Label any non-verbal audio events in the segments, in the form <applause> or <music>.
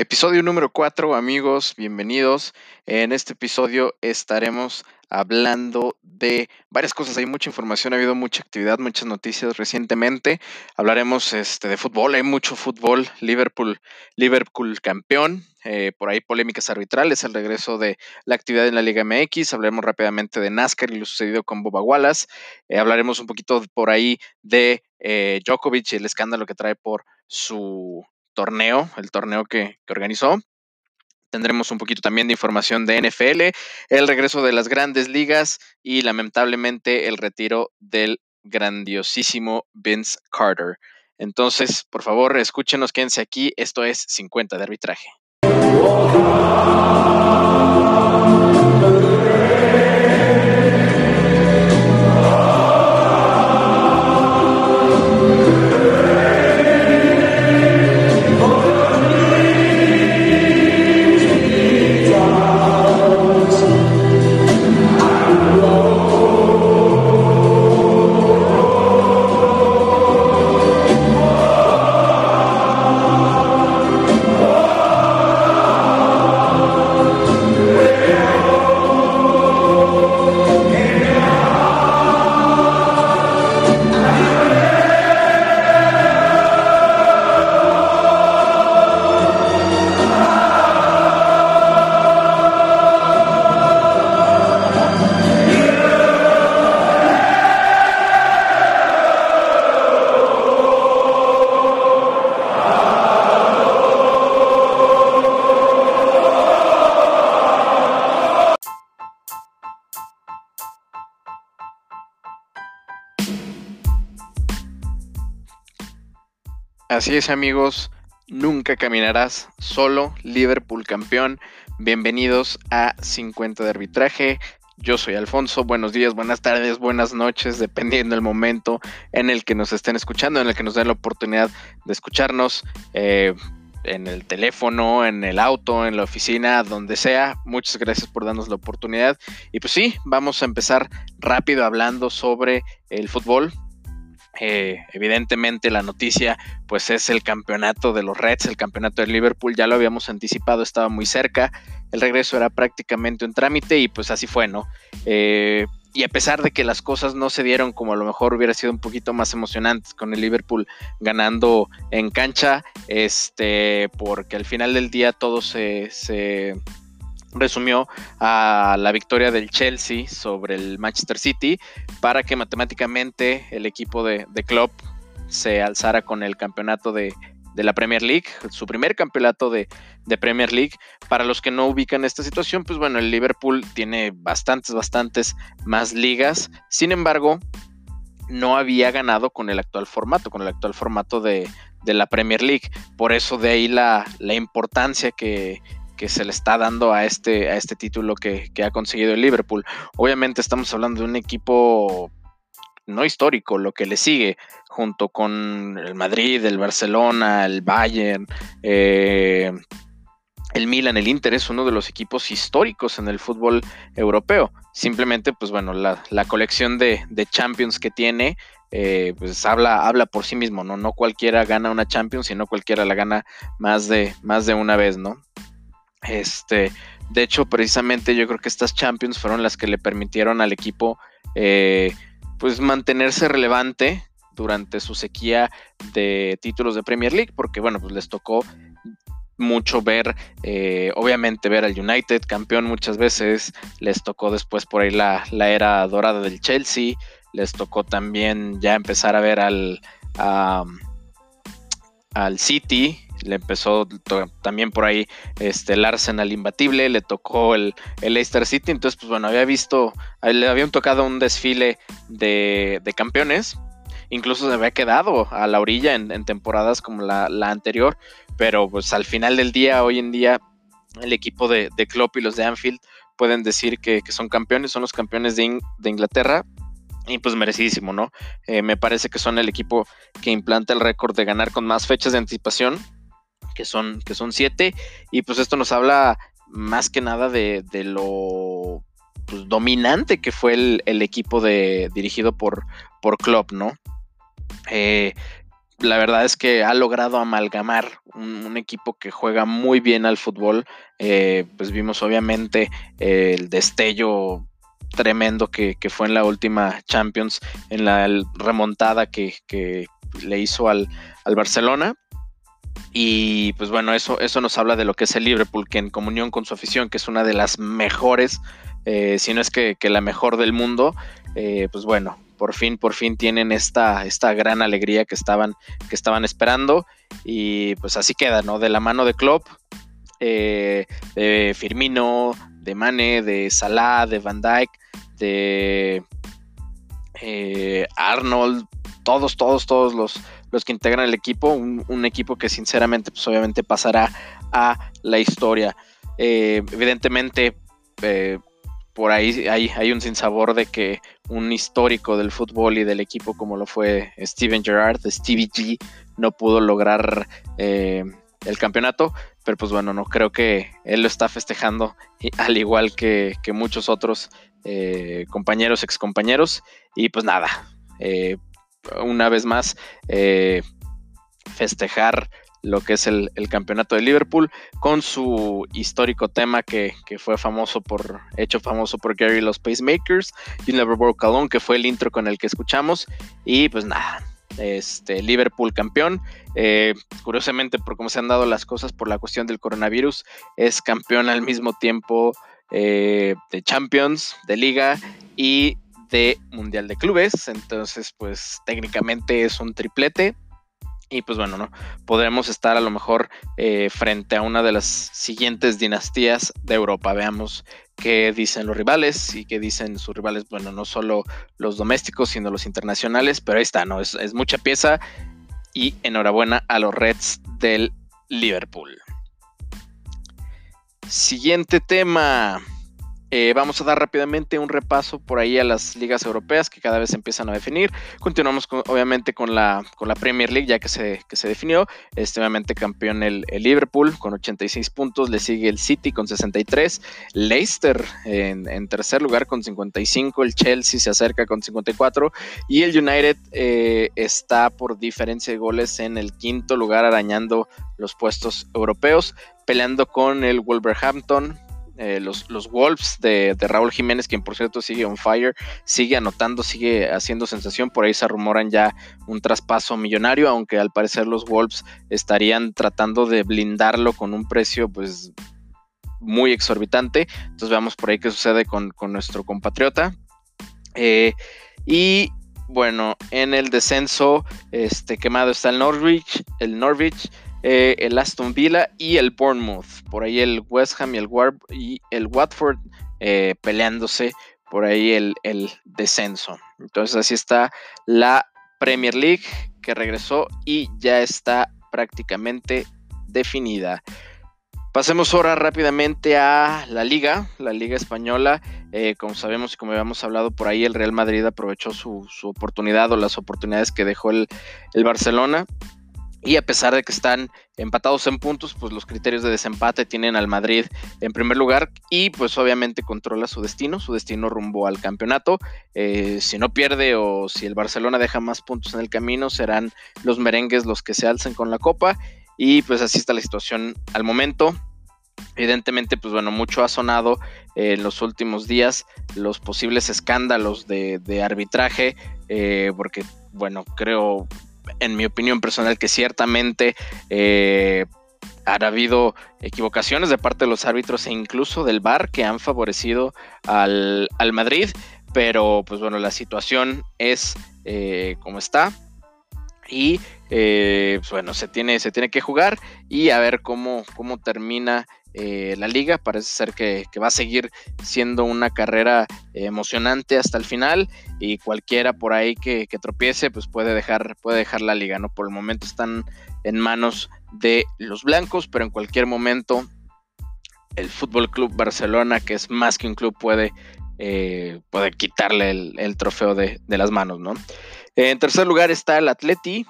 Episodio número 4, amigos, bienvenidos. En este episodio estaremos hablando de varias cosas. Hay mucha información, ha habido mucha actividad, muchas noticias recientemente. Hablaremos este, de fútbol, hay mucho fútbol. Liverpool, Liverpool campeón. Eh, por ahí polémicas arbitrales, el regreso de la actividad en la Liga MX. Hablaremos rápidamente de NASCAR y lo sucedido con Boba Wallace. Eh, hablaremos un poquito por ahí de eh, Djokovic y el escándalo que trae por su torneo, el torneo que, organizó. Tendremos un poquito también de información de NFL, el regreso de las grandes ligas y lamentablemente el retiro del grandiosísimo Vince Carter. Entonces, por favor, escúchenos, quédense aquí. Esto es 50 de arbitraje. Así es amigos, nunca caminarás solo, Liverpool campeón. Bienvenidos a 50 de arbitraje. Yo soy Alfonso, buenos días, buenas tardes, buenas noches, dependiendo del momento en el que nos estén escuchando, en el que nos den la oportunidad de escucharnos. Eh, en el teléfono, en el auto, en la oficina, donde sea. Muchas gracias por darnos la oportunidad. Y pues sí, vamos a empezar rápido hablando sobre el fútbol. Eh, evidentemente la noticia pues es el campeonato de los Reds, el campeonato de Liverpool, ya lo habíamos anticipado, estaba muy cerca, el regreso era prácticamente un trámite y pues así fue, ¿no? Eh, y a pesar de que las cosas no se dieron como a lo mejor hubiera sido un poquito más emocionantes con el Liverpool ganando en cancha, este, porque al final del día todo se resumió a la victoria del Chelsea sobre el Manchester City para que matemáticamente el equipo de, de Klopp se alzara con el campeonato de, la Premier League, su primer campeonato de, Premier League. Para los que no ubican esta situación, pues bueno, el Liverpool tiene bastantes, bastantes más ligas. Sin embargo, no había ganado con el actual formato, con el actual formato de, la Premier League. Por eso de ahí la, la importancia que, que se le está dando a este, a este título que, ha conseguido el Liverpool. Obviamente estamos hablando de un equipo no histórico, lo que le sigue, junto con el Madrid, el Barcelona, el Bayern, eh, el Milan, el Inter es uno de los equipos históricos en el fútbol europeo. Simplemente, pues bueno, la, colección de, Champions que tiene, eh, pues habla, habla por sí mismo, ¿no? No cualquiera gana una Champions, sino cualquiera la gana más de, más de una vez, ¿no? Este, de hecho, precisamente yo creo que estas Champions fueron las que le permitieron al equipo eh, pues mantenerse relevante durante su sequía de títulos de Premier League, porque bueno, pues les tocó mucho ver, eh, obviamente ver al United campeón muchas veces, les tocó después por ahí la, era dorada del Chelsea, les tocó también ya empezar a ver al, al City, le empezó también por ahí este, el Arsenal imbatible, le tocó el, el Leicester City, entonces pues bueno, había visto, le habían tocado un desfile de, campeones, incluso se había quedado a la orilla en, temporadas como la, anterior, pero pues al final del día, hoy en día, el equipo de, de Klopp y los de Anfield pueden decir que, son campeones, son los campeones de, de Inglaterra, y pues merecidísimo, ¿no? Eh, me parece que son el equipo que implanta el récord de ganar con más fechas de anticipación que son, que son siete, y pues esto nos habla más que nada de, lo pues, dominante que fue el, equipo de, dirigido por, por Klopp, ¿no? Eh, la verdad es que ha logrado amalgamar un, equipo que juega muy bien al fútbol. Eh, pues vimos obviamente el destello tremendo que, fue en la última Champions, en la remontada que, le hizo al, Barcelona. Y pues bueno, eso, eso nos habla de lo que es el Liverpool, que en comunión con su afición, que es una de las mejores, eh, si no es que, la mejor del mundo, eh, pues bueno, por fin, por fin tienen esta, esta gran alegría que estaban, que estaban esperando. Y pues así queda, ¿no? De la mano de Klopp, eh, de Firmino, de Mane, de Salah, de Van Dyke, de eh, Arnold, todos, todos, todos los, los que integran el equipo, un, equipo que sinceramente, pues obviamente pasará a la historia. Eh, evidentemente, por ahí hay, un sinsabor de que un histórico del fútbol y del equipo como lo fue Steven Gerrard, Stevie G, no pudo lograr el campeonato, pero pues bueno, no creo que él lo está festejando al igual que, muchos otros eh, compañeros, excompañeros, y pues nada, eh, una vez más, festejar lo que es el, campeonato de Liverpool con su histórico tema que, fue famoso por, hecho famoso por Gary los Pacemakers, You Never Broke Alone, que fue el intro con el que escuchamos. Y pues nada, este, Liverpool campeón. Eh, curiosamente, por cómo se han dado las cosas por la cuestión del coronavirus, es campeón al mismo tiempo eh, de Champions, de Liga y de Mundial de Clubes. Entonces, pues técnicamente es un triplete. Y pues bueno, ¿no? Podremos estar a lo mejor eh, frente a una de las siguientes dinastías de Europa. Veamos qué dicen los rivales y qué dicen sus rivales, bueno, no solo los domésticos, sino los internacionales, pero ahí está, ¿no? Es, es mucha pieza y enhorabuena a los Reds del Liverpool. Siguiente tema. Eh, vamos a dar rápidamente un repaso por ahí a las ligas europeas que cada vez se empiezan a definir. Continuamos obviamente con la, con la Premier League ya que se, que se definió. Este, obviamente campeón el, Liverpool con 86 puntos, le sigue el City con 63, Leicester en, tercer lugar con 55, el Chelsea se acerca con 54 y el United eh, está por diferencia de goles en el quinto lugar arañando los puestos europeos, peleando con el Wolverhampton eh, los, los, Wolves de, Raúl Jiménez, quien por cierto sigue on fire, sigue anotando, sigue haciendo sensación. Por ahí se rumoran ya un traspaso millonario, aunque al parecer los Wolves estarían tratando de blindarlo con un precio pues muy exorbitante. Entonces veamos por ahí qué sucede con, nuestro compatriota. Eh, y bueno, en el descenso este, quemado está el Norwich, el Norwich eh, el Aston Villa y el Bournemouth. Por ahí el West Ham y el, el Watford eh, peleándose por ahí el, descenso. Entonces así está la Premier League que regresó y ya está prácticamente definida. Pasemos ahora rápidamente a la liga, la liga española. Eh, como sabemos y como habíamos hablado por ahí, el Real Madrid aprovechó su, oportunidad o las oportunidades que dejó el Barcelona y a pesar de que están empatados en puntos, pues los criterios de desempate tienen al Madrid en primer lugar y pues obviamente controla su destino, su destino rumbo al campeonato. Eh, si no pierde o si el Barcelona deja más puntos en el camino, serán los merengues los que se alcen con la copa y pues así está la situación al momento. Evidentemente, pues bueno, mucho ha sonado en los últimos días los posibles escándalos de, arbitraje, eh, porque bueno, creo en mi opinión personal, que ciertamente eh, ha habido equivocaciones de parte de los árbitros e incluso del VAR que han favorecido al, Madrid, pero pues bueno, la situación es eh, como está y eh, pues bueno, se tiene, se tiene que jugar y a ver cómo, cómo termina eh, la liga. Parece ser que, va a seguir siendo una carrera emocionante hasta el final y cualquiera por ahí que, tropiece pues puede dejar, puede dejar la liga. ¿no? Por el momento están en manos de los blancos, pero en cualquier momento el Fútbol Club Barcelona, que es más que un club, puede, eh, puede quitarle el, trofeo de, las manos. ¿no? En tercer lugar está el Atleti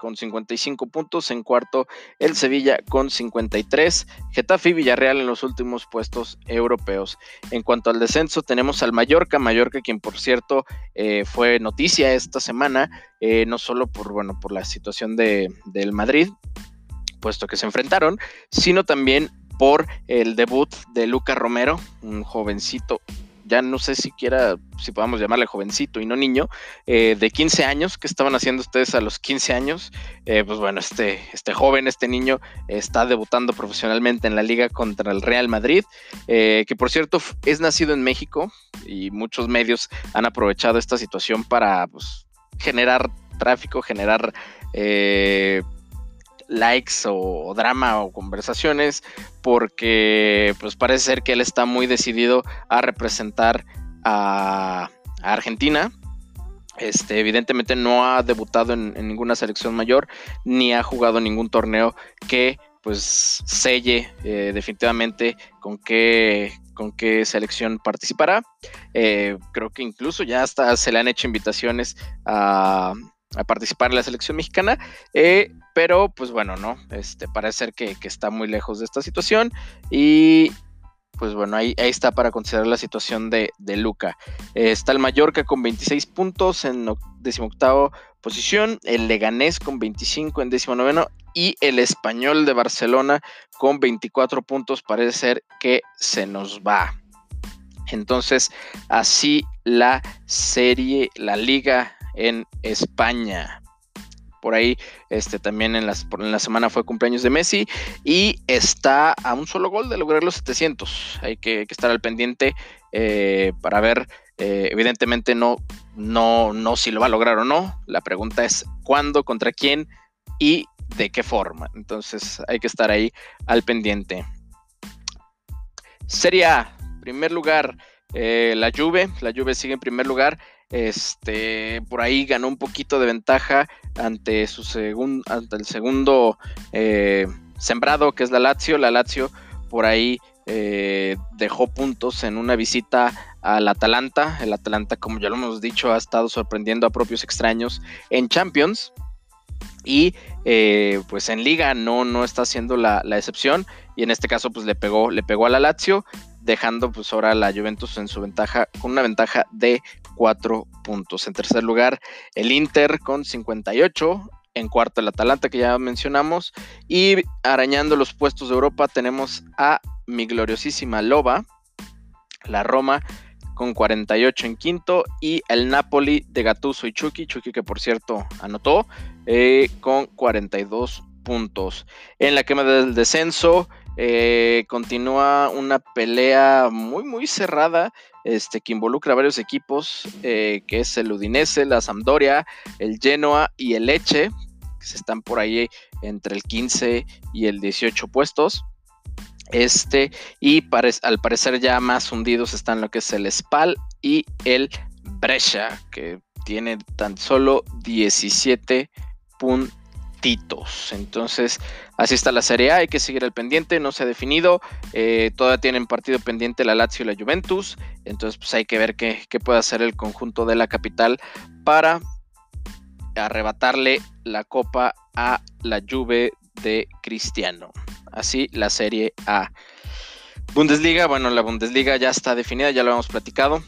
con 55 puntos. En cuarto, el Sevilla con 53. Getafe y Villarreal en los últimos puestos europeos. En cuanto al descenso, tenemos al Mallorca. Mallorca, quien por cierto eh, fue noticia esta semana, eh, no solo por, bueno, por la situación de, del Madrid, puesto que se enfrentaron, sino también por el debut de Luca Romero, un jovencito ya no sé siquiera si podamos llamarle jovencito y no niño, eh, de 15 años, ¿qué estaban haciendo ustedes a los 15 años? Eh, pues bueno, este, este joven, este niño está debutando profesionalmente en la liga contra el Real Madrid, eh, que por cierto es nacido en México y muchos medios han aprovechado esta situación para pues, generar tráfico, generar likes o, drama o conversaciones porque pues parece ser que él está muy decidido a representar a, Argentina. Este, evidentemente no ha debutado en, ninguna selección mayor ni ha jugado ningún torneo que pues selle eh, definitivamente con qué, con qué selección participará. Eh, creo que incluso ya hasta se le han hecho invitaciones a, a participar en la selección mexicana, eh, pero pues bueno, no, este, parece ser que, está muy lejos de esta situación y pues bueno, ahí, ahí está para considerar la situación de, Luca. Eh, está el Mallorca con 26 puntos en decimoctavo posición, el Leganés con 25 en noveno y el Español de Barcelona con 24 puntos parece ser que se nos va. Entonces, así la serie, la liga en España. Por ahí, este, también en, la semana fue cumpleaños de Messi y está a un solo gol de lograr los 700. Hay que, estar al pendiente eh, para ver, eh, evidentemente no, no, no si lo va a lograr o no. La pregunta es cuándo, contra quién y de qué forma. Entonces hay que estar ahí al pendiente. Serie A, primer lugar, eh, la Juve. La Juve sigue en primer lugar este, por ahí ganó un poquito de ventaja ante su ante el segundo eh, sembrado, que es la Lazio. La Lazio por ahí eh, dejó puntos en una visita al Atalanta. El Atalanta, como ya lo hemos dicho, ha estado sorprendiendo a propios extraños en Champions. Y eh, pues en liga no, no está siendo la, la, excepción. Y en este caso, pues le pegó, le pegó a la Lazio, dejando pues ahora a la Juventus en su ventaja, con una ventaja de cuatro puntos. En tercer lugar, el Inter con 58. En cuarto, el Atalanta, que ya mencionamos. Y arañando los puestos de Europa, tenemos a mi gloriosísima Loba, la Roma, con 48 en quinto. Y el Napoli de Gattuso y Chucky, Chucky que por cierto anotó, eh, con 42 puntos. En la quema del descenso, eh, continúa una pelea muy, muy cerrada este, que involucra a varios equipos, eh, que es el Udinese, la Sampdoria, el Genoa y el Leche, que se están por ahí entre el 15 y el 18 puestos. Este, y al parecer ya más hundidos están lo que es el Spal y el Brescia, que tiene tan solo 17 puntos entonces, así está la Serie A, hay que seguir el pendiente, no se ha definido, eh, todavía tienen partido pendiente la Lazio y la Juventus, entonces pues hay que ver qué, puede hacer el conjunto de la capital para arrebatarle la copa a la Juve de Cristiano. Así la Serie A. Bundesliga, bueno, la Bundesliga ya está definida, ya lo hemos platicado.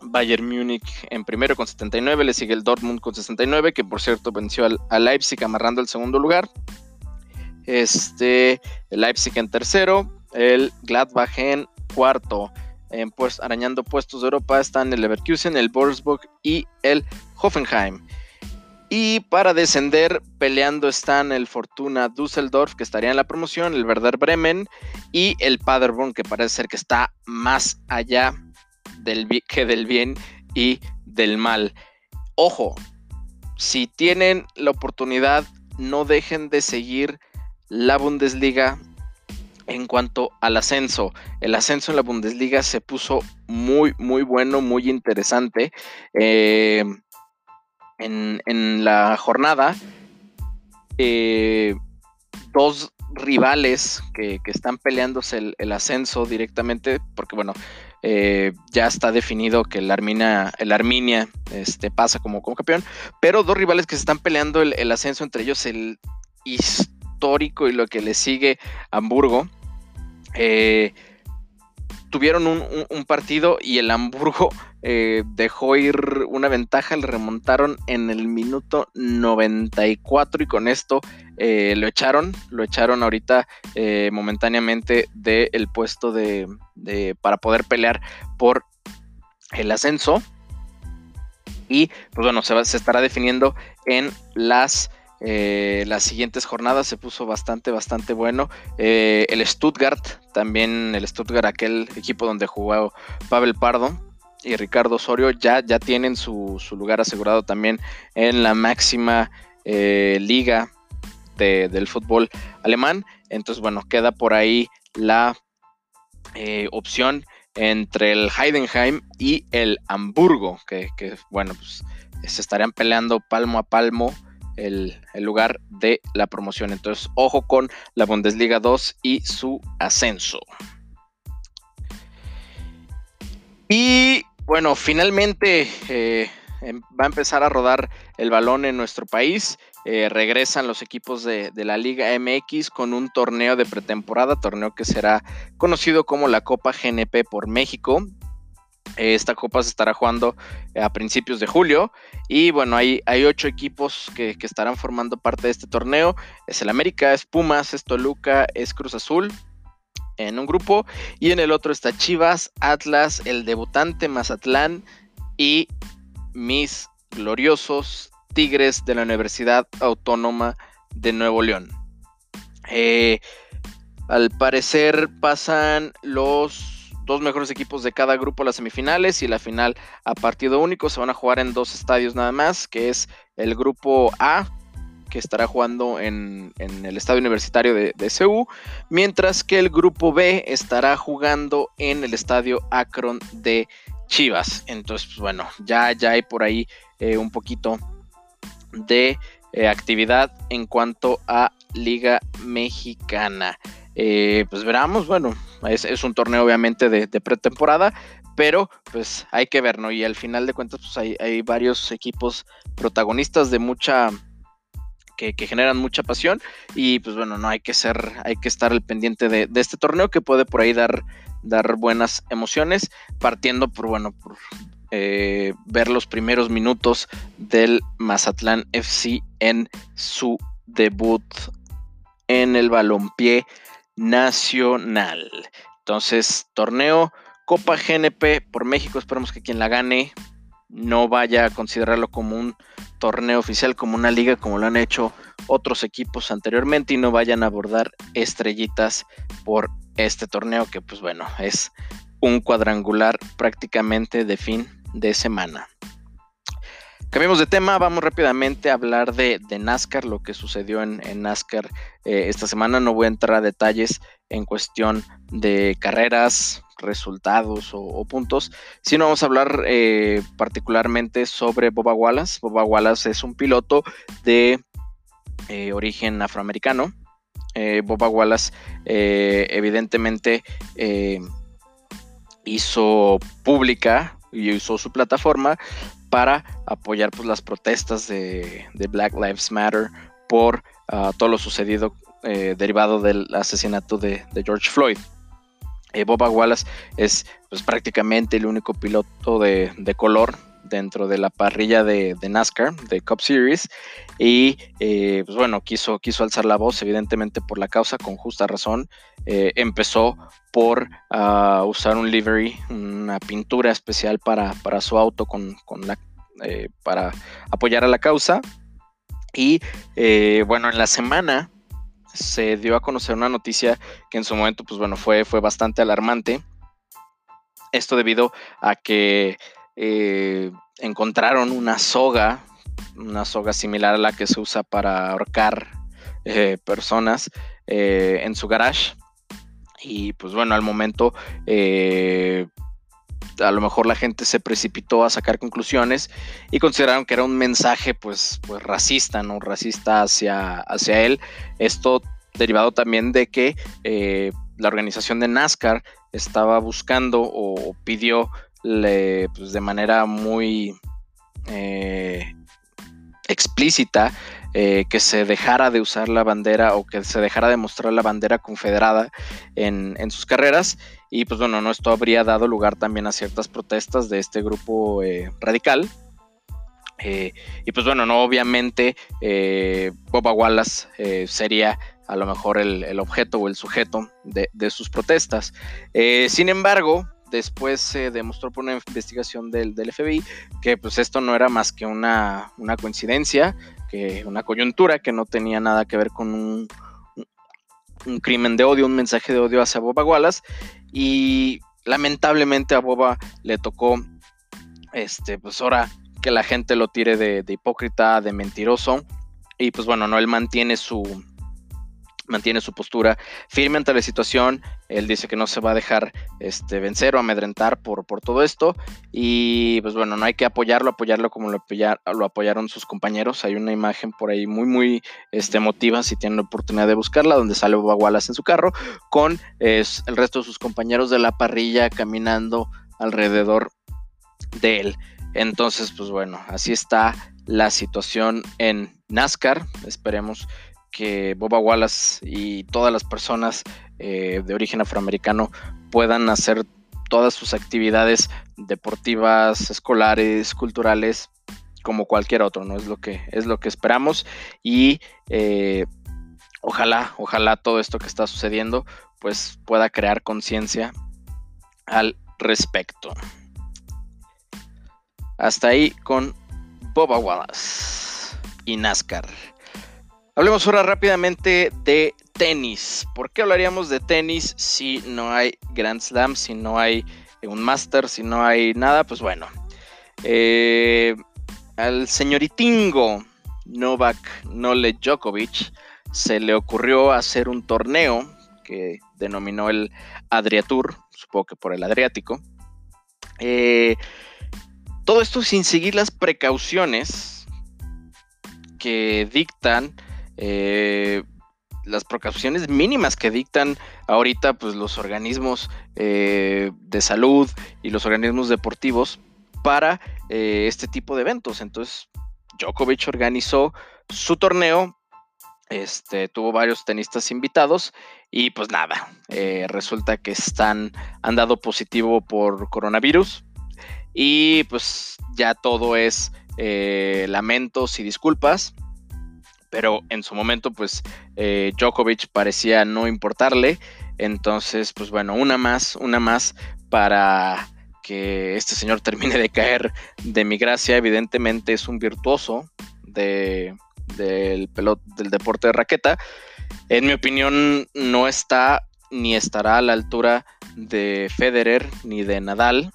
Bayern Múnich en primero con 79, le sigue el Dortmund con 69, que por cierto venció al, Leipzig amarrando el segundo lugar. Este, el Leipzig en tercero, el Gladbach en cuarto. En, pues, arañando puestos de Europa están el Leverkusen, el Wolfsburg y el Hoffenheim. Y para descender, peleando están el Fortuna Düsseldorf, que estaría en la promoción, el Werder Bremen y el Paderborn, que parece ser que está más allá del, que del bien y del mal. Ojo, si tienen la oportunidad, no dejen de seguir la Bundesliga en cuanto al ascenso. El ascenso en la Bundesliga se puso muy, muy bueno, muy interesante. Eh, en, la jornada, eh, dos rivales que, están peleándose el, ascenso directamente, porque bueno, eh, ya está definido que el Arminia, el este, pasa como, como campeón, pero dos rivales que se están peleando el, ascenso, entre ellos el histórico y lo que le sigue Hamburgo. Eh, tuvieron un, partido y el Hamburgo eh, dejó ir una ventaja, le remontaron en el minuto 94 y con esto eh, lo echaron, lo echaron ahorita eh, momentáneamente del puesto de, para poder pelear por el ascenso. Y pues bueno, se, estará definiendo en las eh, las siguientes jornadas se puso bastante, bastante bueno. El Stuttgart, también el Stuttgart, aquel equipo donde jugó Pavel Pardo y Ricardo Osorio, ya, ya tienen su, lugar asegurado también en la máxima liga del fútbol alemán. Entonces, bueno, queda por ahí la opción entre el Heidenheim y el Hamburgo, que, que bueno, pues se estarían peleando palmo a palmo el, lugar de la promoción. Entonces, ojo con la Bundesliga 2 y su ascenso. Y bueno, finalmente eh, em, va a empezar a rodar el balón en nuestro país. Eh, regresan los equipos de, la Liga MX con un torneo de pretemporada, torneo que será conocido como la Copa GNP por México, esta copa se estará jugando a principios de julio y bueno, hay, hay ocho equipos que, estarán formando parte de este torneo. Es el América, es Pumas, es Toluca, es Cruz Azul en un grupo y en el otro está Chivas, Atlas, el debutante Mazatlán y mis gloriosos Tigres de la Universidad Autónoma de Nuevo León. Eh, al parecer pasan los dos mejores equipos de cada grupo a las semifinales y la final a partido único. Se van a jugar en dos estadios nada más, que es el grupo A, que estará jugando en, el estadio universitario de, de, mientras que el grupo B estará jugando en el estadio Akron de Chivas. Entonces, pues, bueno, ya, ya hay por ahí eh, un poquito de eh, actividad en cuanto a Liga Mexicana. Eh, pues veramos, bueno, es, un torneo obviamente de, pretemporada, pero pues hay que ver, ¿no? Y al final de cuentas, pues hay, varios equipos protagonistas de mucha, que, generan mucha pasión y pues bueno, no hay que ser, hay que estar al pendiente de, este torneo que puede por ahí dar, dar buenas emociones, partiendo por, bueno, por eh, ver los primeros minutos del Mazatlán FC en su debut en el balompié nacional. Entonces, torneo Copa GNP por México, esperemos que quien la gane no vaya a considerarlo como un torneo oficial, como una liga, como lo han hecho otros equipos anteriormente y no vayan a abordar estrellitas por este torneo que pues bueno, es un cuadrangular prácticamente de fin de semana. Cambiemos de tema, vamos rápidamente a hablar de, NASCAR, lo que sucedió en, NASCAR eh, esta semana. No voy a entrar a detalles en cuestión de carreras, resultados o, puntos, sino vamos a hablar eh, particularmente sobre Boba Wallace. Boba Wallace es un piloto de eh, origen afroamericano. Boba Wallace evidentemente hizo pública y usó su plataforma para apoyar pues, las protestas de, Black Lives Matter por ah, todo lo sucedido eh, derivado del asesinato de, George Floyd. Eh, Boba Wallace es pues, prácticamente el único piloto de, color dentro de la parrilla de, NASCAR, de Cup Series, y eh, pues bueno, quiso, quiso alzar la voz, evidentemente por la causa, con justa razón. empezó por ah, usar un livery, una pintura especial para, su auto con, la, eh, para apoyar a la causa. Y eh, bueno, en la semana se dio a conocer una noticia que en su momento, pues bueno, fue, fue bastante alarmante. Esto debido a que eh, encontraron una soga, una soga similar a la que se usa para ahorcar personas en su garage y pues bueno, al momento eh, a lo mejor la gente se precipitó a sacar conclusiones y consideraron que era un mensaje pues, pues racista, ¿no? Racista hacia, hacia él. Esto derivado también de que eh, la organización de NASCAR estaba buscando o pidió pues, de manera muy eh, explícita eh, que se dejara de usar la bandera o que se dejara de mostrar la bandera confederada en, sus carreras. Y pues bueno, no, esto habría dado lugar también a ciertas protestas de este grupo eh, radical. y pues bueno, no obviamente Boba Wallace sería a lo mejor el, objeto o el sujeto de sus protestas. sin embargo, después se demostró por una investigación del, FBI que pues esto no era más que una, coincidencia, que una coyuntura que no tenía nada que ver con un, un, crimen de odio, un mensaje de odio hacia Boba Wallace. Y lamentablemente a Boba le tocó este pues ahora que la gente lo tire de, de hipócrita, de mentiroso. Y pues bueno, no él mantiene su mantiene su postura firme ante la situación. Él dice que no se va a dejar este, vencer o amedrentar por, por todo esto. Y pues bueno, no hay que apoyarlo, apoyarlo como lo, apoyaron sus compañeros. Hay una imagen por ahí muy, muy este, emotiva, si tienen la oportunidad de buscarla, donde sale Wallace en su carro con el resto de sus compañeros de la parrilla caminando alrededor de él. Entonces, pues bueno, así está la situación en NASCAR. Esperemos que Boba Wallace y todas las personas eh, de origen afroamericano puedan hacer todas sus actividades deportivas, escolares, culturales, como cualquier otro, ¿no? Es lo que, es lo que esperamos. Y eh, ojalá, ojalá todo esto que está sucediendo, pues pueda crear conciencia al respecto. Hasta ahí con Boba Wallace y NASCAR. Hablemos ahora rápidamente de tenis. ¿Por qué hablaríamos de tenis si no hay Grand Slam, si no hay un Master, si no hay nada? Pues bueno, eh, al señoritingo Novak Nole Djokovic se le ocurrió hacer un torneo que denominó el Adriatur, supongo que por el Adriático. Eh, todo esto sin seguir las precauciones que dictan eh, las precauciones mínimas que dictan ahorita pues, los organismos eh, de salud y los organismos deportivos para eh, este tipo de eventos. Entonces, Djokovic organizó su torneo, este, tuvo varios tenistas invitados y pues nada, resulta que están, han dado positivo por coronavirus y pues ya todo es lamentos y disculpas pero en su momento pues eh, Djokovic parecía no importarle, entonces pues bueno, una más, una más para que este señor termine de caer de mi gracia, evidentemente es un virtuoso de, pelot, del deporte de raqueta, en mi opinión no está ni estará a la altura de Federer ni de Nadal,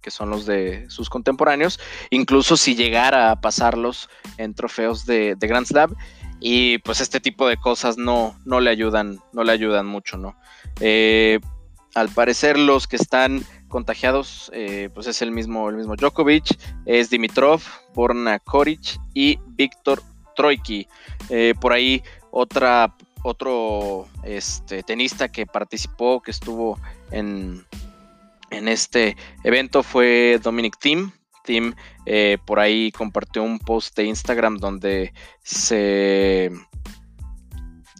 que, son los de sus contemporáneos, incluso si llegara a pasarlos en trofeos de, Grand Slam. Y pues este tipo de cosas no, no le ayudan, no le ayudan mucho, ¿no? Eh, al parecer los que están contagiados, eh, pues es el mismo, el mismo Djokovic, es Dimitrov, Borna Koric y Víctor Troiki. Eh, por ahí otra, otro este, tenista que participó, que estuvo en, en este evento fue Dominic Thiem. Thiem eh, por ahí compartió un post de Instagram donde se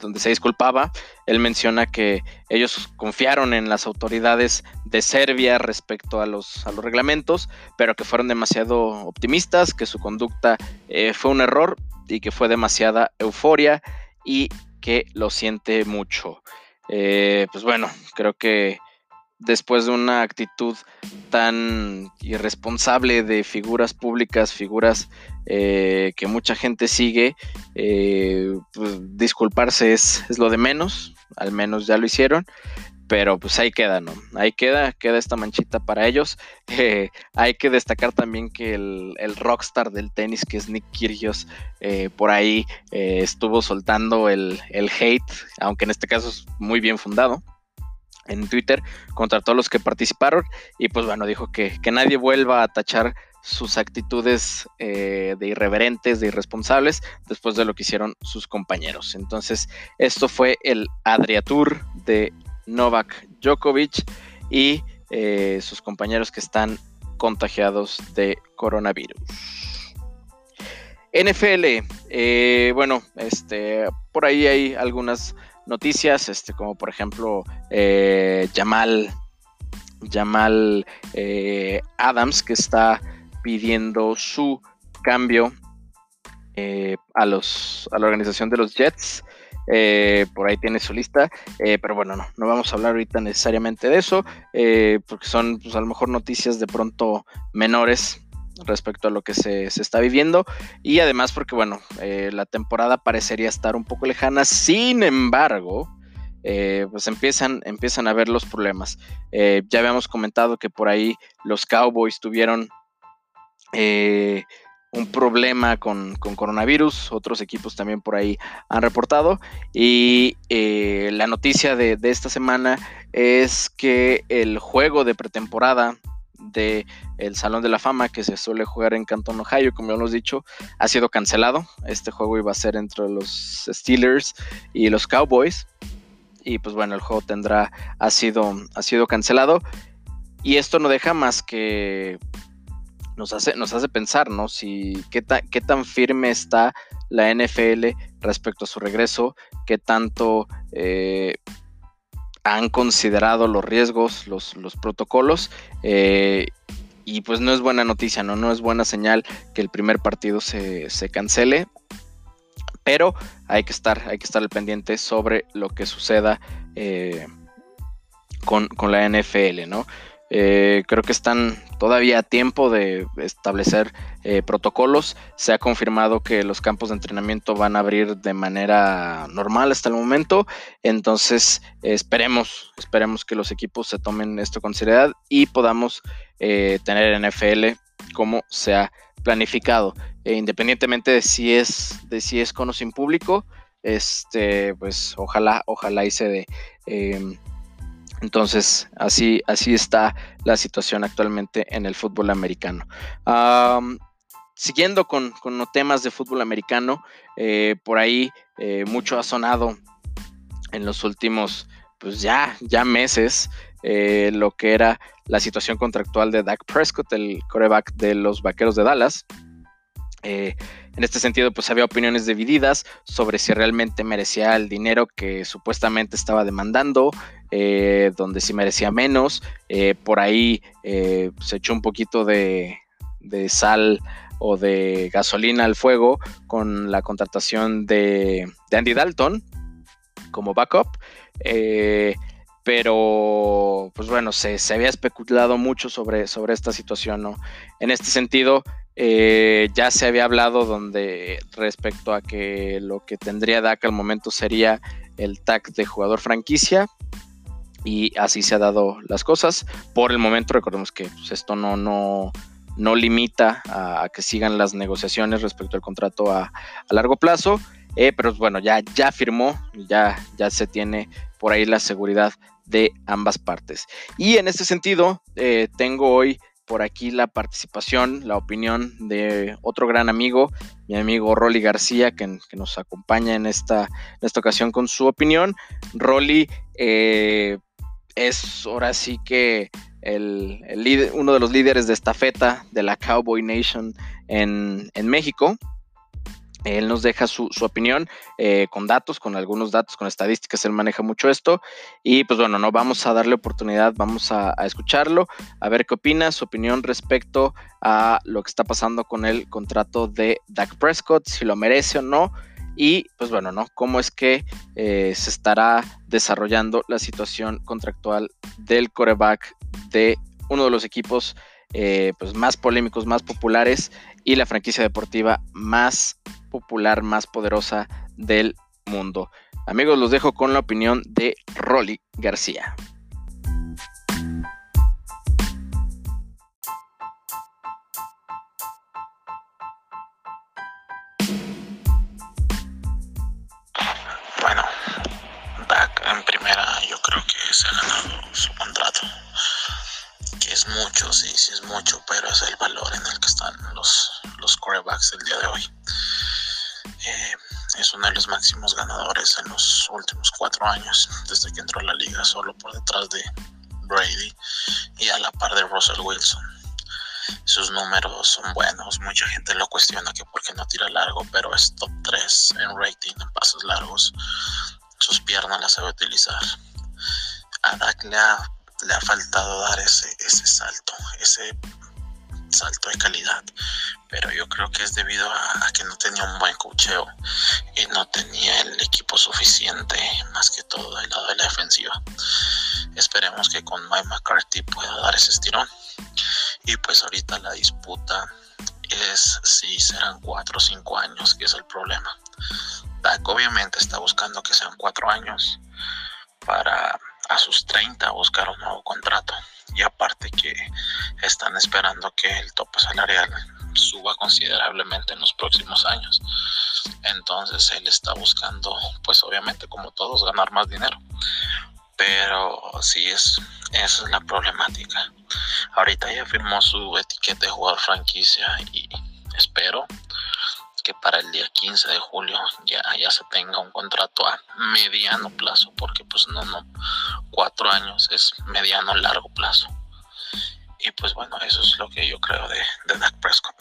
donde se disculpaba. Él menciona que ellos confiaron en las autoridades de Serbia respecto a los, a los reglamentos, pero que fueron demasiado optimistas, que su conducta eh, fue un error y que fue demasiada euforia y que lo siente mucho. Eh, pues bueno, creo que después de una actitud tan irresponsable de figuras públicas, figuras eh, que mucha gente sigue, eh, pues, disculparse es, lo de menos, al menos ya lo hicieron, pero pues ahí queda, ¿no? Ahí queda, queda esta manchita para ellos. <laughs> Eh, hay que destacar también que el, rockstar del tenis, que es Nick Kyrgios, por ahí estuvo soltando el, el hate, aunque en este caso es muy bien fundado en Twitter contra todos los que participaron y pues bueno, dijo que, nadie vuelva a tachar sus actitudes eh, de irreverentes, de irresponsables, después de lo que hicieron sus compañeros. Entonces, esto fue el Adriatur de Novak Djokovic y eh, sus compañeros que están contagiados de coronavirus. NFL, eh, bueno, este, por ahí hay algunas noticias, este, como por ejemplo eh, Jamal, Jamal eh, Adams, que está pidiendo su cambio a, los, a la organización de los Jets. por ahí tiene su lista, pero bueno, no, no vamos a hablar ahorita necesariamente de eso, porque son pues, a lo mejor noticias de pronto menores respecto a lo que se, está viviendo. Y además porque bueno, eh, la temporada parecería estar un poco lejana, sin embargo, eh, pues empiezan, empiezan a ver los problemas. Eh, ya habíamos comentado que por ahí los Cowboys tuvieron un problema con, coronavirus, otros equipos también por ahí han reportado. Y la noticia de, de esta semana es que el juego de pretemporada de el Salón de la Fama que se suele jugar en Canton, Ohio, como hemos dicho, ha sido cancelado. Este juego iba a ser entre los Steelers y los Cowboys. Y pues bueno, el juego tendrá, ha sido, ha sido cancelado. Y esto no deja más que nos hace, nos hace pensar, ¿no? Si qué, qué tan firme está la NFL respecto a su regreso, qué tanto eh, han considerado los riesgos, los, los protocolos. Eh, y pues no es buena noticia, ¿no? No es buena señal que el primer partido se, cancele. Pero hay que estar, hay que estar al pendiente sobre lo que suceda eh, con, con, la NFL, ¿no? Eh, creo que están todavía a tiempo de establecer eh, protocolos. Se ha confirmado que los campos de entrenamiento van a abrir de manera normal hasta el momento. Entonces, esperemos, esperemos que los equipos se tomen esto con seriedad y podamos eh, tener NFL como se ha planificado. independientemente de si es, de si es con o sin público, este, pues ojalá, ojalá y se dé. Entonces, así, así está la situación actualmente en el fútbol americano. siguiendo con, temas de fútbol americano, eh, por ahí eh, mucho ha sonado en los últimos, pues ya, ya meses, eh, lo que era la situación contractual de Dak Prescott, el coreback de los Vaqueros de Dallas. Eh, en este sentido, pues había opiniones divididas sobre si realmente merecía el dinero que supuestamente estaba demandando, eh, donde si merecía menos. Eh, por ahí se echó un poquito de, sal o de gasolina al fuego con la contratación de, Andy Dalton como backup. pero, pues bueno, se, se, había especulado mucho sobre, sobre esta situación, ¿no? En este sentido, eh, ya se había hablado donde respecto a que lo que tendría DAC al momento sería el tag de jugador franquicia y así se ha dado las cosas. Por el momento recordemos que pues, esto no, no, no limita a, que sigan las negociaciones respecto al contrato a, largo plazo, eh, pero bueno, ya, ya firmó, ya, ya se tiene por ahí la seguridad de ambas partes. Y en este sentido, eh, tengo hoy por aquí la participación, la opinión de otro gran amigo, mi amigo Rolly García, que, nos acompaña en esta, esta, ocasión con su opinión. Rolly eh, es ahora sí que el, uno de los líderes de estafeta de la Cowboy Nation en, en México. Él nos deja su, opinión eh, con datos, con algunos datos, con estadísticas, él maneja mucho esto. Y pues bueno, no vamos a darle oportunidad, vamos a, escucharlo, a ver qué opina, su opinión respecto a lo que está pasando con el contrato de Dak Prescott, si lo merece o no. Y pues bueno, ¿no? ¿Cómo es que eh, se estará desarrollando la situación contractual del coreback de uno de los equipos eh, pues más polémicos, más populares y la franquicia deportiva más popular, más poderosa del mundo. Amigos, los dejo con la opinión de Rolly García. Bueno, Dak en primera yo creo que se ha ganado su contrato. Es mucho, sí, sí es mucho, pero es el valor en el que están los, los corebacks del día de hoy. Es uno de los máximos ganadores en los últimos cuatro años, desde que entró a la liga, solo por detrás de Brady y a la par de Russell Wilson. Sus números son buenos, mucha gente lo cuestiona que porque no tira largo, pero es top 3 en rating en pasos largos. Sus piernas las sabe utilizar. A Dak le ha, le ha faltado dar ese, ese salto, ese salto de calidad, pero yo creo que es debido a, que no tenía un buen cocheo y no tenía el equipo suficiente, más que todo del lado de la defensiva. Esperemos que con Mike McCarthy pueda dar ese estirón. Y pues ahorita la disputa es si serán 4 o 5 años, que es el problema. Dak obviamente está buscando que sean 4 años para a sus 30 buscar un nuevo contrato y aparte que están esperando que el tope salarial suba considerablemente en los próximos años. Entonces él está buscando, pues obviamente como todos, ganar más dinero. Pero sí es, esa es la problemática. Ahorita ya firmó su etiqueta de jugador franquicia y espero que para el día 15 de julio ya, ya se tenga un contrato a mediano plazo, porque pues no, no, cuatro años es mediano largo plazo. Y pues bueno, eso es lo que yo creo de, de Dak Prescott.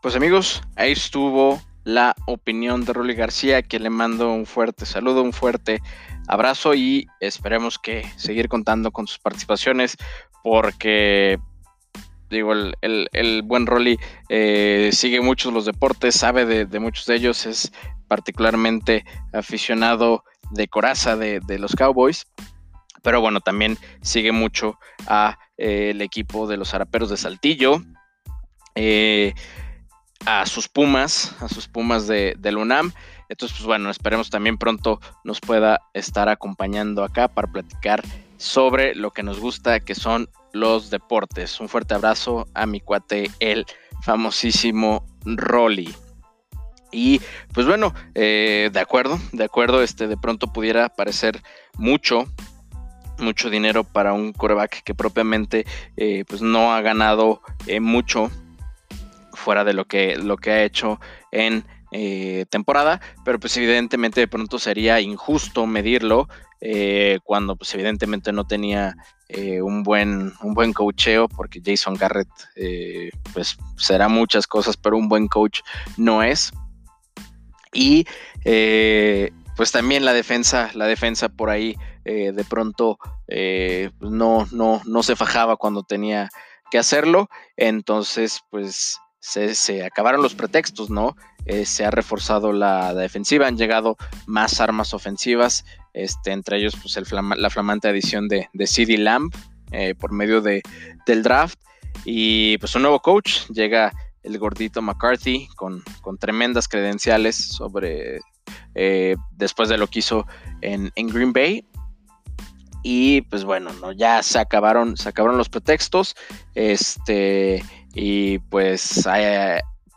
Pues amigos, ahí estuvo la opinión de Rolly García, que le mando un fuerte saludo, un fuerte abrazo y esperemos que seguir contando con sus participaciones porque digo, el, buen Rolly eh, sigue muchos los deportes, sabe de, muchos de ellos, es particularmente aficionado de coraza de, los Cowboys, pero bueno, también sigue mucho a eh, el equipo de los Araperos de Saltillo. Eh, a sus Pumas, a sus Pumas de, del UNAM. Entonces, pues bueno, esperemos también pronto nos pueda estar acompañando acá para platicar sobre lo que nos gusta, que son los deportes. Un fuerte abrazo a mi cuate, el famosísimo Rolly. Y pues bueno, eh, de acuerdo, de acuerdo, este de pronto pudiera parecer mucho, mucho dinero para un coreback que propiamente eh, pues no ha ganado eh, mucho fuera de lo que, lo que ha hecho en eh, temporada, pero pues evidentemente de pronto sería injusto medirlo eh, cuando pues evidentemente no tenía eh, un buen un buen coacheo porque Jason Garrett pues será muchas cosas pero un buen coach no es. Y pues también la defensa la defensa por ahí de pronto no no no se fajaba cuando tenía que hacerlo. Entonces pues se, acabaron los pretextos, ¿no? Eh, se ha reforzado la, defensiva, han llegado más armas ofensivas, este, entre ellos pues, el la flamante adición de, de CD Lamb eh, por medio de, del draft. Y pues un nuevo coach, llega el gordito McCarthy con, tremendas credenciales sobre eh, después de lo que hizo en, en, Green Bay. Y pues bueno, no, ya se acabaron, se acabaron los pretextos. Este y pues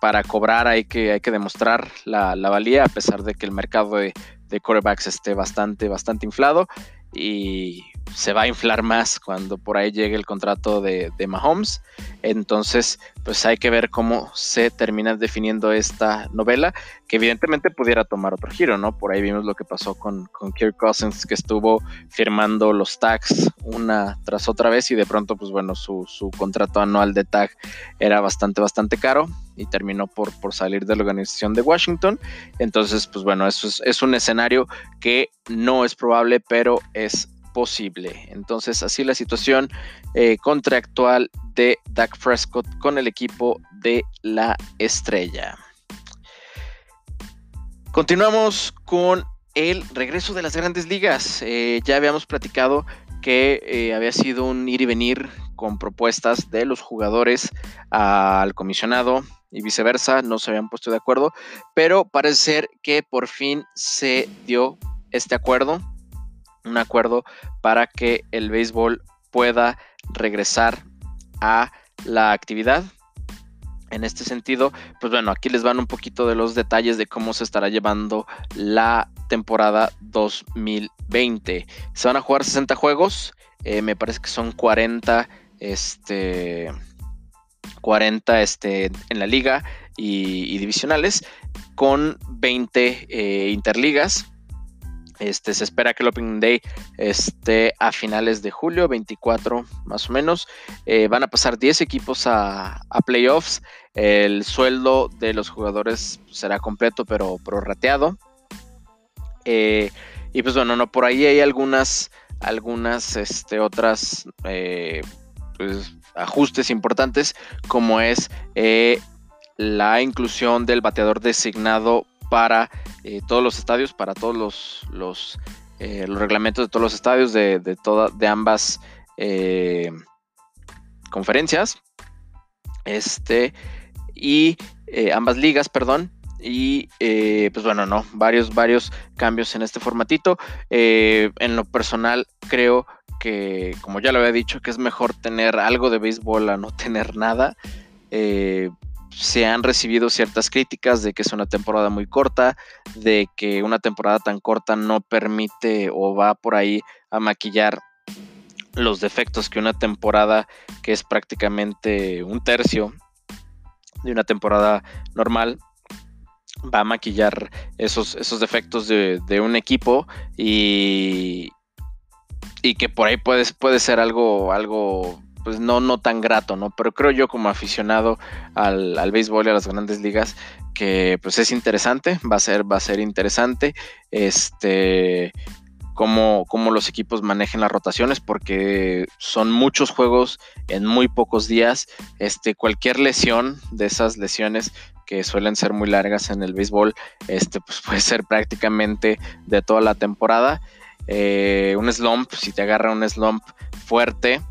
para cobrar hay que, hay que demostrar la, valía a pesar de que el mercado de, de corebacks esté bastante, bastante inflado. Y se va a inflar más cuando por ahí llegue el contrato de, de, Mahomes. Entonces, pues hay que ver cómo se termina definiendo esta novela, que evidentemente pudiera tomar otro giro, ¿no? Por ahí vimos lo que pasó con, con Kirk Cousins, que estuvo firmando los tags una tras otra vez y de pronto, pues bueno, su, contrato anual de tag era bastante, bastante caro y terminó por, por salir de la organización de Washington. Entonces, pues bueno, eso es, es un escenario que no es probable, pero es posible. Entonces, así la situación eh, contractual de Dak Prescott con el equipo de la estrella. Continuamos con el regreso de las grandes ligas. Eh, ya habíamos platicado que eh, había sido un ir y venir con propuestas de los jugadores al comisionado y viceversa, no se habían puesto de acuerdo, pero parece ser que por fin se dio este acuerdo, un acuerdo para que el béisbol pueda regresar a la actividad. En este sentido, pues bueno, aquí les van un poquito de los detalles de cómo se estará llevando la temporada 2020. Se van a jugar 60 juegos, eh, me parece que son 40, este, 40 este, en la liga y, divisionales, con 20 eh, interligas. Este, se espera que el Opening Day esté a finales de julio, 24 más o menos. Eh, van a pasar 10 equipos a, playoffs. El sueldo de los jugadores será completo, pero prorrateado. Eh, y pues bueno, no, por ahí hay algunas, algunas este, otras eh, pues, ajustes importantes, como es la inclusión del bateador designado para eh, todos los estadios, para todos los, los, eh, reglamentos de todos los estadios de, de, de ambas eh, conferencias. Este, y ambas ligas, perdón. Y pues bueno, no, varios, varios cambios en este formatito. en lo personal, creo que, como ya lo había dicho, que es mejor tener algo de béisbol a no tener nada se han recibido ciertas críticas de que es una temporada muy corta, de que una temporada tan corta no permite o va por ahí a maquillar los defectos que una temporada que es prácticamente un tercio de una temporada normal va a maquillar esos, esos defectos de, un equipo y, y que por ahí puede, puede ser algo, algo pues no, no tan grato, ¿no? Pero creo yo como aficionado al, al, béisbol y a las grandes ligas que pues es interesante, va a ser, va a ser interesante, este, cómo, cómo los equipos manejen las rotaciones, porque son muchos juegos en muy pocos días, este, cualquier lesión de esas lesiones que suelen ser muy largas en el béisbol, este, pues puede ser prácticamente de toda la temporada. Eh, un slump, si te agarra un slump fuerte,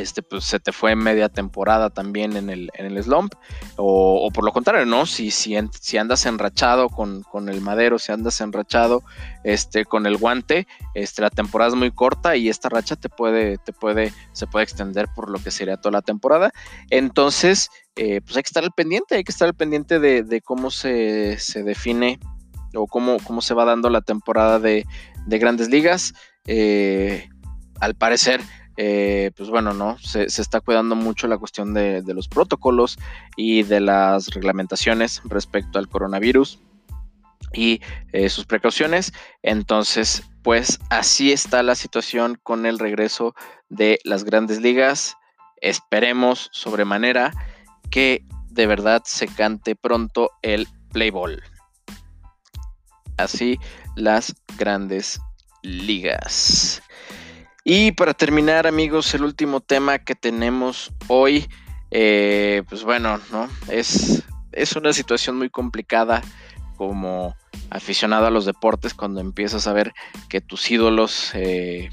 este, pues se te fue media temporada también en el, en el slump, o, por lo contrario, ¿no? Si, si, si andas enrachado con, el madero, si andas enrachado este, con el guante, este, la temporada es muy corta y esta racha te puede, te puede, se puede extender por lo que sería toda la temporada. Entonces, eh, pues hay que estar al pendiente, hay que estar al pendiente de, cómo se, define o cómo, cómo se va dando la temporada de, grandes ligas. Eh, al parecer, eh, pues bueno, ¿no? Se, está cuidando mucho la cuestión de, los protocolos y de las reglamentaciones respecto al coronavirus y eh, sus precauciones. Entonces, pues así está la situación con el regreso de las grandes ligas. Esperemos sobremanera que de verdad se cante pronto el play ball. Así las grandes ligas. Y para terminar, amigos, el último tema que tenemos hoy, eh, pues bueno, ¿no? Es, es una situación muy complicada como aficionado a los deportes cuando empiezas a ver que tus ídolos, eh,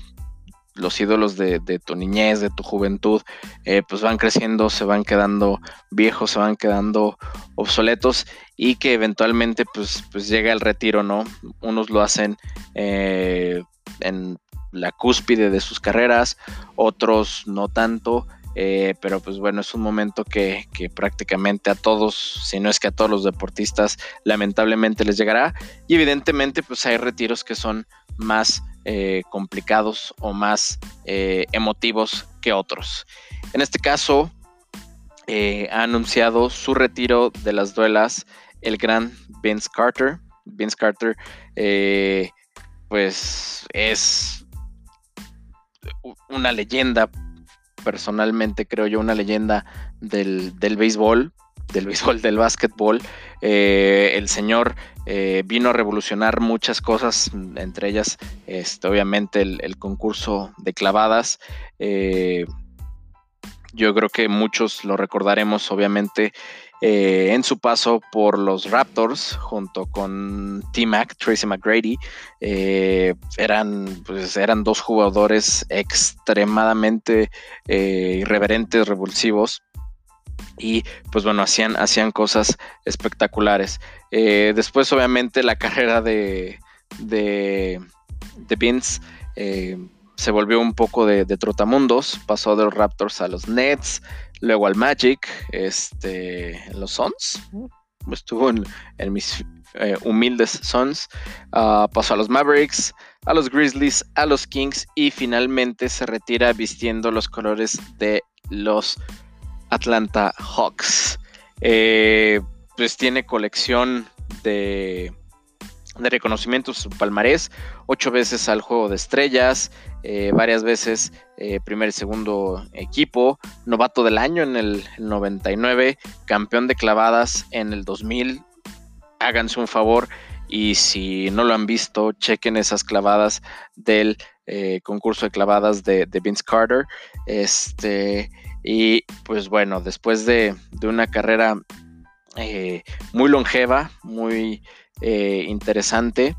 los ídolos de, tu niñez, de tu juventud, eh, pues van creciendo, se van quedando viejos, se van quedando obsoletos y que eventualmente pues, pues llega el retiro, ¿no? Unos lo hacen en la cúspide de sus carreras, otros no tanto. Eh, pero pues bueno, es un momento que, prácticamente a todos, si no es que a todos los deportistas, lamentablemente les llegará. Y evidentemente pues hay retiros que son más eh, complicados o más eh, emotivos que otros. En este caso, ha anunciado su retiro de las duelas el gran Vince Carter. Vince Carter pues es una leyenda, personalmente creo yo, una leyenda del, del béisbol, del béisbol, del básquetbol. Eh, el señor eh, vino a revolucionar muchas cosas, entre ellas, este, obviamente, el, concurso de clavadas. Eh, yo creo que muchos lo recordaremos, obviamente, eh, en su paso por los Raptors junto con T-Mac, Tracy McGrady. Eh, eran, pues, eran dos jugadores extremadamente eh, irreverentes, revulsivos. Y pues bueno, hacían, hacían cosas espectaculares. después, obviamente, la carrera de, de, de Vince se volvió un poco de, trotamundos, pasó de los Raptors a los Nets, luego al Magic, este, los Suns, estuvo en, mis eh, humildes Suns, ah, pasó a los Mavericks, a los Grizzlies, a los Kings y finalmente se retira vistiendo los colores de los Atlanta Hawks. Eh, pues tiene colección de de reconocimiento su palmarés, ocho veces al juego de estrellas, eh, varias veces eh, primer y segundo equipo, novato del año en el 99, campeón de clavadas en el 2000. Háganse un favor y si no lo han visto, chequen esas clavadas del eh, concurso de clavadas de, Vince Carter. Este, y pues bueno, después de, de una carrera muy longeva, muy interesante,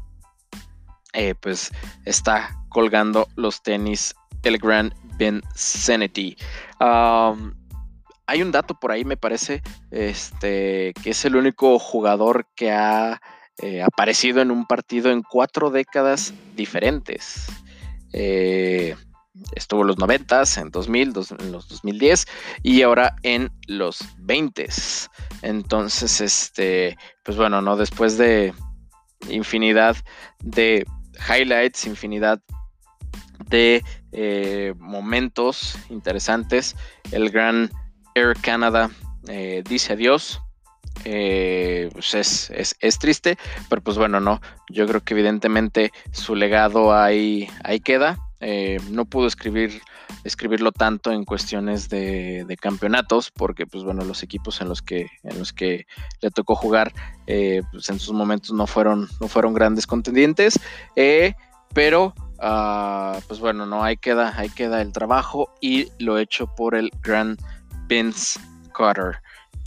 pues está colgando los tenis el Grand Vincenity. hay un dato por ahí, me parece, este, que es el único jugador que ha eh, aparecido en un partido en cuatro décadas diferentes. estuvo en los 90, en 2000, en los 2010 y ahora en los 20. Entonces, este, pues bueno, ¿no? Después de infinidad de highlights, infinidad de eh, momentos interesantes, el gran Air Canada eh, dice adiós. Eh, pues es, es, triste, pero pues bueno, no. Yo creo que evidentemente su legado ahí, ahí queda. no pudo escribir escribirlo tanto en cuestiones de, campeonatos, porque pues bueno, los equipos en los que, en los que le tocó jugar, pues en sus momentos no fueron, no fueron grandes contendientes, pero ah, pues bueno, no, ahí queda, ahí queda el trabajo y lo hecho por el Grand Vince Carter.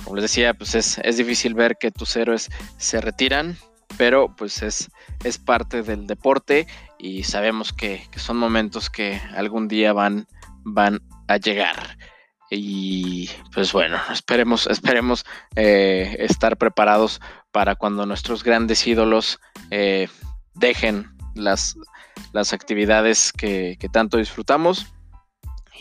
Como les decía, pues es, difícil ver que tus héroes se retiran, pero pues es, es parte del deporte y sabemos que, que, son momentos que algún día van, van a llegar. Y pues bueno, esperemos, esperemos eh, estar preparados para cuando nuestros grandes ídolos eh, dejen las, las actividades que, tanto disfrutamos.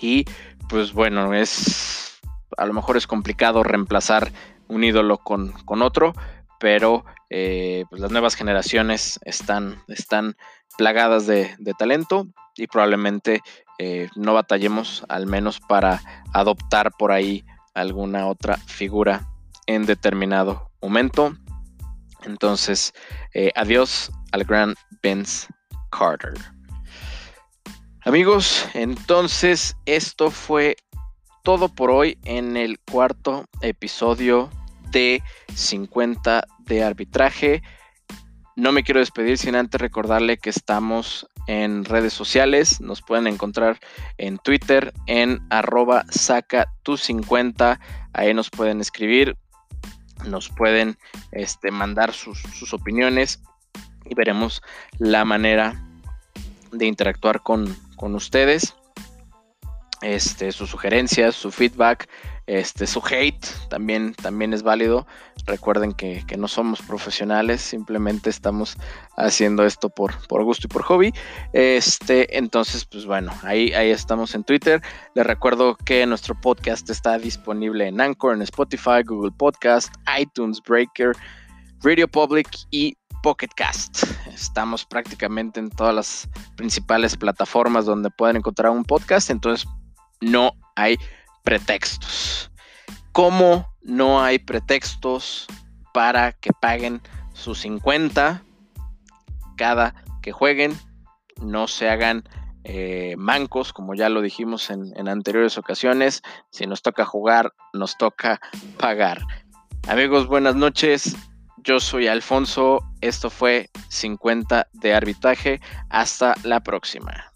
Y pues bueno, es a lo mejor es complicado reemplazar un ídolo con, otro, pero eh, pues las nuevas generaciones están, están plagadas de, de talento y probablemente eh, no batallemos al menos para adoptar por ahí alguna otra figura en determinado momento. Entonces, eh, adiós al gran Vince Carter. Amigos, entonces esto fue todo por hoy en el cuarto episodio de 50 de arbitraje. No me quiero despedir sin antes recordarle que estamos en redes sociales. Nos pueden encontrar en Twitter en arroba saca tu 50. Ahí nos pueden escribir, nos pueden este, mandar sus, sus opiniones y veremos la manera de interactuar con, con ustedes. Este, sus sugerencias, su feedback, este, su hate también, también es válido. Recuerden que, no somos profesionales, simplemente estamos haciendo esto por, por gusto y por hobby. Este, entonces, pues bueno, ahí, ahí estamos en Twitter. Les recuerdo que nuestro podcast está disponible en Anchor, en Spotify, Google Podcast, iTunes, Breaker, Radio Public y Pocket Cast. Estamos prácticamente en todas las principales plataformas donde pueden encontrar un podcast, entonces no hay pretextos. ¿Cómo no hay pretextos para que paguen sus 50 cada que jueguen? No se hagan eh, mancos, como ya lo dijimos en, en anteriores ocasiones. Si nos toca jugar, nos toca pagar. Amigos, buenas noches. Yo soy Alfonso. Esto fue 50 de arbitraje. Hasta la próxima.